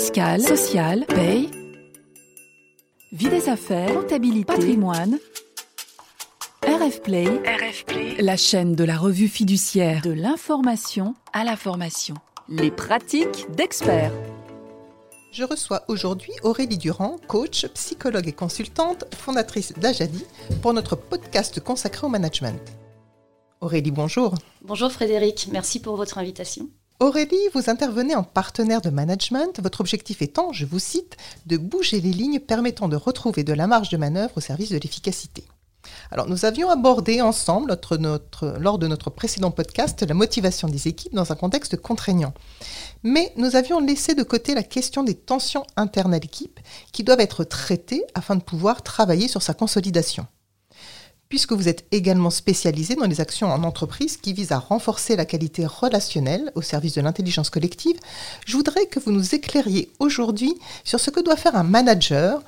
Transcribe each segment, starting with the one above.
fiscale, sociale, paye, vie des affaires, comptabilité, patrimoine. RF Play, RF Play, la chaîne de la revue fiduciaire de l'information à la formation. Les pratiques d'experts. Je reçois aujourd'hui Aurélie Durand, coach, psychologue et consultante, fondatrice d'Ajadi, pour notre podcast consacré au management. Aurélie, bonjour. Bonjour Frédéric, merci pour votre invitation. Aurélie, vous intervenez en partenaire de management, votre objectif étant, je vous cite, de bouger les lignes permettant de retrouver de la marge de manœuvre au service de l'efficacité. Alors, nous avions abordé ensemble, lors de notre précédent podcast, la motivation des équipes dans un contexte contraignant. Mais nous avions laissé de côté la question des tensions internes à l'équipe qui doivent être traitées afin de pouvoir travailler sur sa consolidation puisque vous êtes également spécialisé dans les actions en entreprise qui visent à renforcer la qualité relationnelle au service de l'intelligence collective, je voudrais que vous nous éclairiez aujourd'hui sur ce que doit faire un manager,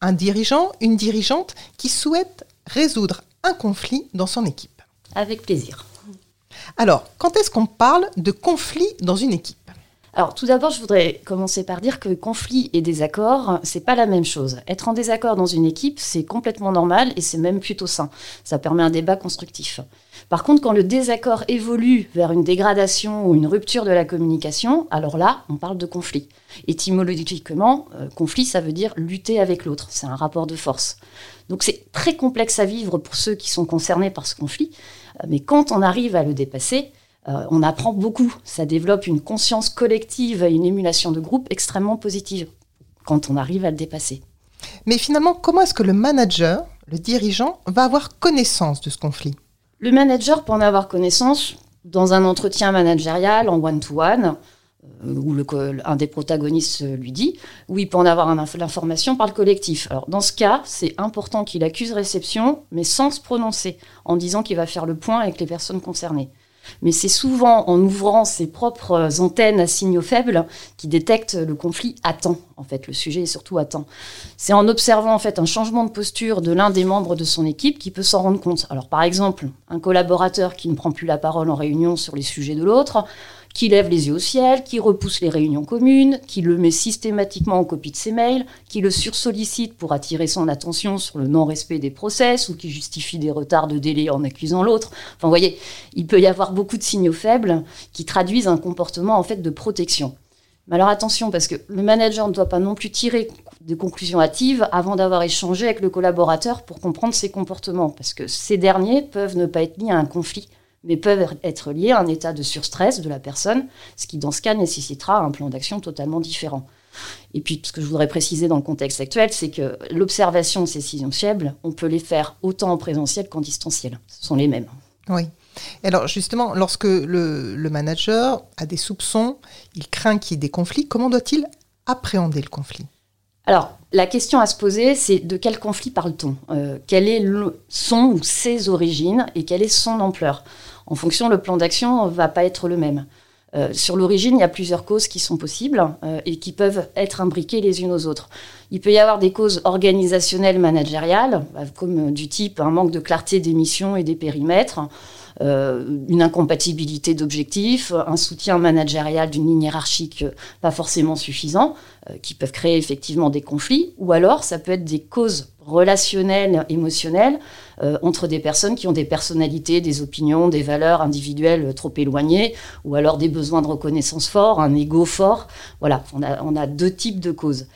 un dirigeant, une dirigeante qui souhaite résoudre un conflit dans son équipe. Avec plaisir. Alors, quand est-ce qu'on parle de conflit dans une équipe? Alors, tout d'abord, je voudrais commencer par dire que conflit et désaccord, c'est pas la même chose. Être en désaccord dans une équipe, c'est complètement normal et c'est même plutôt sain. Ça permet un débat constructif. Par contre, quand le désaccord évolue vers une dégradation ou une rupture de la communication, alors là, on parle de conflit. Étymologiquement, euh, conflit, ça veut dire lutter avec l'autre. C'est un rapport de force. Donc c'est très complexe à vivre pour ceux qui sont concernés par ce conflit. Euh, mais quand on arrive à le dépasser, euh, on apprend beaucoup. Ça développe une conscience collective et une émulation de groupe extrêmement positive quand on arrive à le dépasser. Mais finalement, comment est-ce que le manager, le dirigeant, va avoir connaissance de ce conflit? Le manager peut en avoir connaissance dans un entretien managérial en one-to-one, euh, où le, un des protagonistes lui dit, où il peut en avoir l'information par le collectif. Alors dans ce cas, c'est important qu'il accuse réception, mais sans se prononcer, en disant qu'il va faire le point avec les personnes concernées. Mais c'est souvent en ouvrant ses propres antennes à signaux faibles qui détecte le conflit à temps. En fait, le sujet est surtout à temps. C'est en observant en fait un changement de posture de l'un des membres de son équipe qui peut s'en rendre compte. Alors, par exemple, un collaborateur qui ne prend plus la parole en réunion sur les sujets de l'autre, qui lève les yeux au ciel, qui repousse les réunions communes, qui le met systématiquement en copie de ses mails, qui le sursollicite pour attirer son attention sur le non-respect des process ou qui justifie des retards de délai en accusant l'autre. Enfin, vous voyez, il peut y avoir beaucoup de signaux faibles qui traduisent un comportement en fait de protection. Mais alors attention, parce que le manager ne doit pas non plus tirer des conclusions hâtives avant d'avoir échangé avec le collaborateur pour comprendre ses comportements, parce que ces derniers peuvent ne pas être liés à un conflit mais peuvent être liés à un état de surstress de la personne, ce qui dans ce cas nécessitera un plan d'action totalement différent. Et puis, ce que je voudrais préciser dans le contexte actuel, c'est que l'observation de ces décisions fiables, on peut les faire autant en présentiel qu'en distanciel. Ce sont les mêmes. Oui. alors justement, lorsque le, le manager a des soupçons, il craint qu'il y ait des conflits, comment doit-il appréhender le conflit? Alors, la question à se poser, c'est de quel conflit parle-t-on? Euh, Quelle est son ou ses origines et quelle est son ampleur? En fonction, le plan d'action va pas être le même. Euh, sur l'origine, il y a plusieurs causes qui sont possibles euh, et qui peuvent être imbriquées les unes aux autres. Il peut y avoir des causes organisationnelles managériales, comme du type un manque de clarté des missions et des périmètres, une incompatibilité d'objectifs, un soutien managérial d'une ligne hiérarchique pas forcément suffisant. Euh, qui peuvent créer effectivement des conflits, ou alors ça peut être des causes relationnelles, émotionnelles, euh, entre des personnes qui ont des personnalités, des opinions, des valeurs individuelles trop éloignées, ou alors des besoins de reconnaissance forts, un ego fort. Voilà, on a, on a deux types de causes.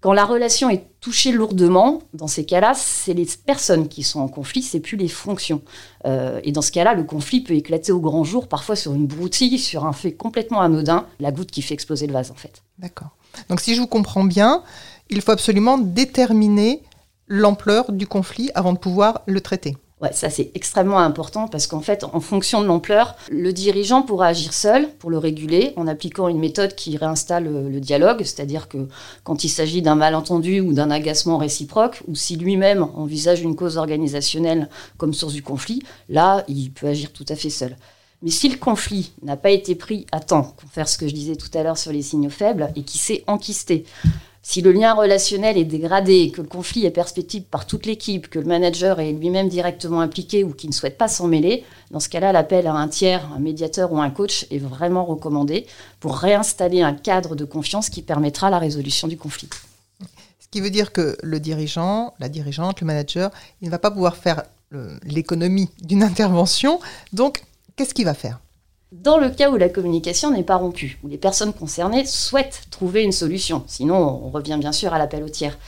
Quand la relation est touchée lourdement, dans ces cas-là, c'est les personnes qui sont en conflit, c'est plus les fonctions. Euh, et dans ce cas-là, le conflit peut éclater au grand jour, parfois sur une broutille, sur un fait complètement anodin, la goutte qui fait exploser le vase en fait. D'accord. Donc si je vous comprends bien, il faut absolument déterminer l'ampleur du conflit avant de pouvoir le traiter. Ouais, ça c'est extrêmement important parce qu'en fait, en fonction de l'ampleur, le dirigeant pourra agir seul pour le réguler en appliquant une méthode qui réinstalle le dialogue, c'est-à-dire que quand il s'agit d'un malentendu ou d'un agacement réciproque, ou si lui-même envisage une cause organisationnelle comme source du conflit, là, il peut agir tout à fait seul. Mais si le conflit n'a pas été pris à temps, pour faire ce que je disais tout à l'heure sur les signaux faibles, et qui s'est enquisté, Si le lien relationnel est dégradé, que le conflit est perspective par toute l'équipe, que le manager est lui-même directement impliqué ou qui ne souhaite pas s'en mêler, dans ce cas-là, l'appel à un tiers, un médiateur ou un coach est vraiment recommandé pour réinstaller un cadre de confiance qui permettra la résolution du conflit. Ce qui veut dire que le dirigeant, la dirigeante, le manager, il ne va pas pouvoir faire l'économie d'une intervention. Donc, qu'est-ce qu'il va faire? Dans le cas où la communication n'est pas rompue, où les personnes concernées souhaitent trouver une solution, sinon on revient bien sûr à l'appel au tiers,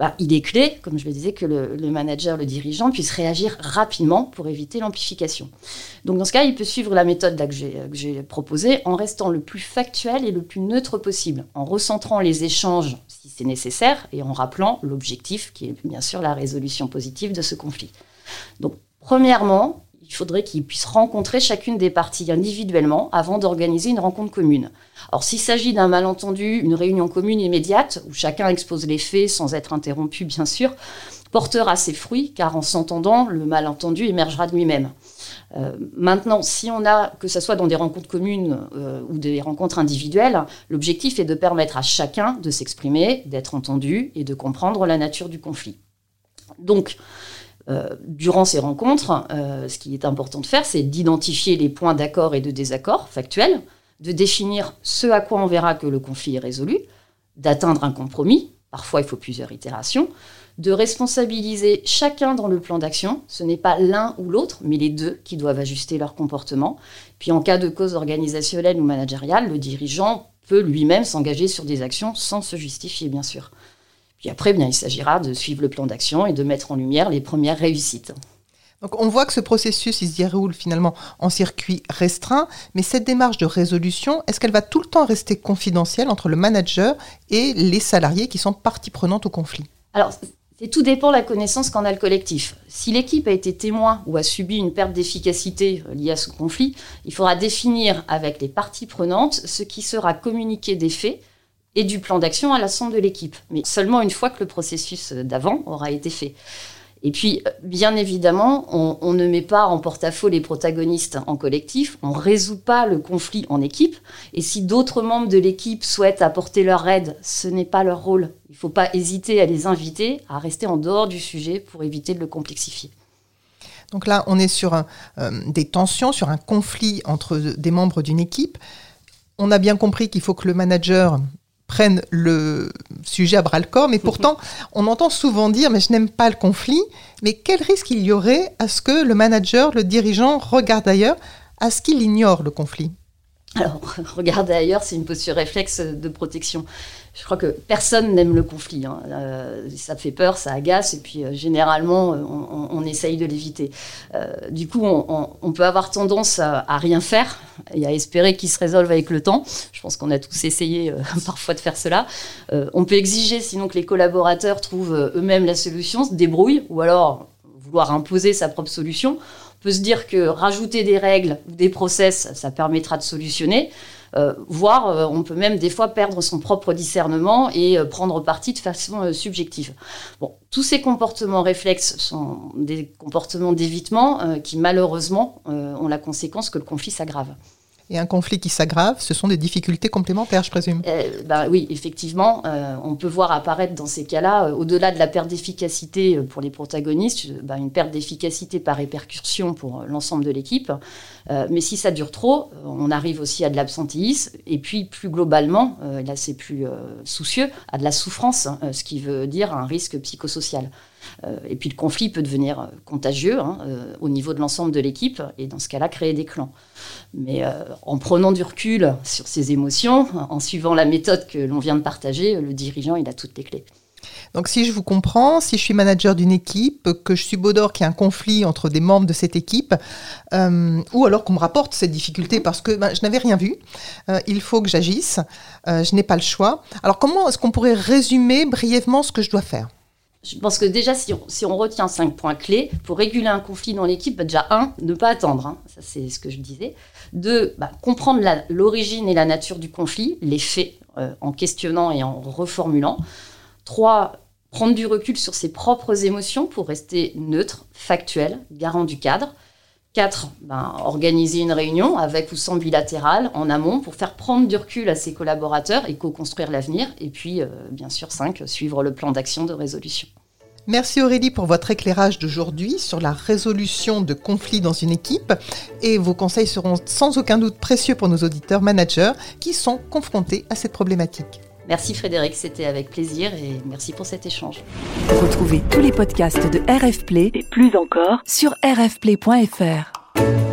bah, il est clé, comme je le disais, que le, manager, le dirigeant puisse réagir rapidement pour éviter l'amplification. Donc dans ce cas, il peut suivre la méthode que j'ai proposée en restant le plus factuel et le plus neutre possible, en recentrant les échanges si c'est nécessaire et en rappelant l'objectif qui est bien sûr la résolution positive de ce conflit. Donc premièrement, il faudrait qu'ils puissent rencontrer chacune des parties individuellement avant d'organiser une rencontre commune. Alors s'il s'agit d'un malentendu, une réunion commune immédiate, où chacun expose les faits sans être interrompu bien sûr, portera ses fruits, car en s'entendant, le malentendu émergera de lui-même. Euh, maintenant, si on a, que ce soit dans des rencontres communes euh, ou des rencontres individuelles, l'objectif est de permettre à chacun de s'exprimer, d'être entendu et de comprendre la nature du conflit. Donc, euh, durant ces rencontres, euh, ce qui est important de faire, c'est d'identifier les points d'accord et de désaccord factuels, de définir ce à quoi on verra que le conflit est résolu, d'atteindre un compromis, parfois il faut plusieurs itérations, de responsabiliser chacun dans le plan d'action. Ce n'est pas l'un ou l'autre, mais les deux qui doivent ajuster leur comportement. Puis en cas de cause organisationnelle ou managériale, le dirigeant peut lui-même s'engager sur des actions sans se justifier, bien sûr. Puis après, bien, il s'agira de suivre le plan d'action et de mettre en lumière les premières réussites. Donc on voit que ce processus, il se déroule finalement en circuit restreint, mais cette démarche de résolution, est-ce qu'elle va tout le temps rester confidentielle entre le manager et les salariés qui sont partie prenante au conflit? Alors, tout dépend de la connaissance qu'en a le collectif. Si l'équipe a été témoin ou a subi une perte d'efficacité euh, liée à ce conflit, il faudra définir avec les parties prenantes ce qui sera communiqué des faits et du plan d'action à l'ensemble de l'équipe, mais seulement une fois que le processus d'avant aura été fait. Et puis, bien évidemment, on, ne met pas en porte-à-faux les protagonistes en collectif, on ne résout pas le conflit en équipe, et si d'autres membres de l'équipe souhaitent apporter leur aide, ce n'est pas leur rôle. Il ne faut pas hésiter à les inviter à rester en dehors du sujet pour éviter de le complexifier. Donc là, on est sur euh, des tensions, sur un conflit entre des membres d'une équipe. On a bien compris qu'il faut que le manager prennent le sujet à bras le corps, mais pourtant, on entend souvent dire, mais je n'aime pas le conflit, mais quel risque il y aurait à ce que le manager, le dirigeant regarde ailleurs, à ce qu'il ignore le conflit? Alors, regarder ailleurs, c'est une posture réflexe de protection. Je crois que personne n'aime le conflit. Hein. Euh, ça fait peur, ça agace, et puis euh, généralement, euh, on, essaye de l'éviter. du coup, on, peut avoir tendance à, rien faire et à espérer qu'il se résolve avec le temps. Je pense qu'on a tous essayé parfois de faire cela. on peut exiger sinon que les collaborateurs trouvent eux-mêmes la solution, se débrouillent, ou alors vouloir imposer sa propre solution. On peut se dire que rajouter des règles ou des process, ça permettra de solutionner. Euh, voire euh, on peut même des fois perdre son propre discernement et euh, prendre parti de façon subjective. Bon, tous ces comportements réflexes sont des comportements d'évitement qui malheureusement ont la conséquence que le conflit s'aggrave et un conflit qui s'aggrave, ce sont des difficultés complémentaires, je présume. Euh, ben oui, effectivement, euh, on peut voir apparaître dans ces cas-là, euh, au-delà de la perte d'efficacité pour les protagonistes, ben, une perte d'efficacité par répercussion pour l'ensemble de l'équipe. mais si ça dure trop, on arrive aussi à de l'absentéisme, et puis plus globalement, là c'est plus soucieux, à de la souffrance, ce qui veut dire un risque psychosocial. Et puis le conflit peut devenir contagieux hein, au niveau de l'ensemble de l'équipe, et dans ce cas-là, créer des clans. Mais euh, en prenant du recul sur ses émotions, en suivant la méthode que l'on vient de partager, le dirigeant, il a toutes les clés. Donc si je vous comprends, si je suis manager d'une équipe, que je suis subodore qu'il y a un conflit entre des membres de cette équipe, euh, ou alors qu'on me rapporte cette difficulté parce que ben, je n'avais rien vu, euh, il faut que j'agisse, je n'ai pas le choix. Alors comment est-ce qu'on pourrait résumer brièvement ce que je dois faire? Je pense que déjà, si on, retient cinq points clés, pour réguler un conflit dans l'équipe, bah, déjà, un, ne pas attendre, hein. ça c'est ce que je disais. Deux, bah, comprendre l'origine et la nature du conflit, les faits, euh, en questionnant et en reformulant. Trois, prendre du recul sur ses propres émotions pour rester neutre, factuel, garant du cadre. 4. Ben, organiser une réunion avec ou sans bilatéral en amont pour faire prendre du recul à ses collaborateurs et co-construire l'avenir. Et puis, euh, bien sûr, 5. Suivre le plan d'action de résolution. Merci Aurélie pour votre éclairage d'aujourd'hui sur la résolution de conflits dans une équipe et vos conseils seront sans aucun doute précieux pour nos auditeurs managers qui sont confrontés à cette problématique. Merci Frédéric, c'était avec plaisir et merci pour cet échange. Retrouvez tous les podcasts de RF Play et plus encore sur rfplay.fr.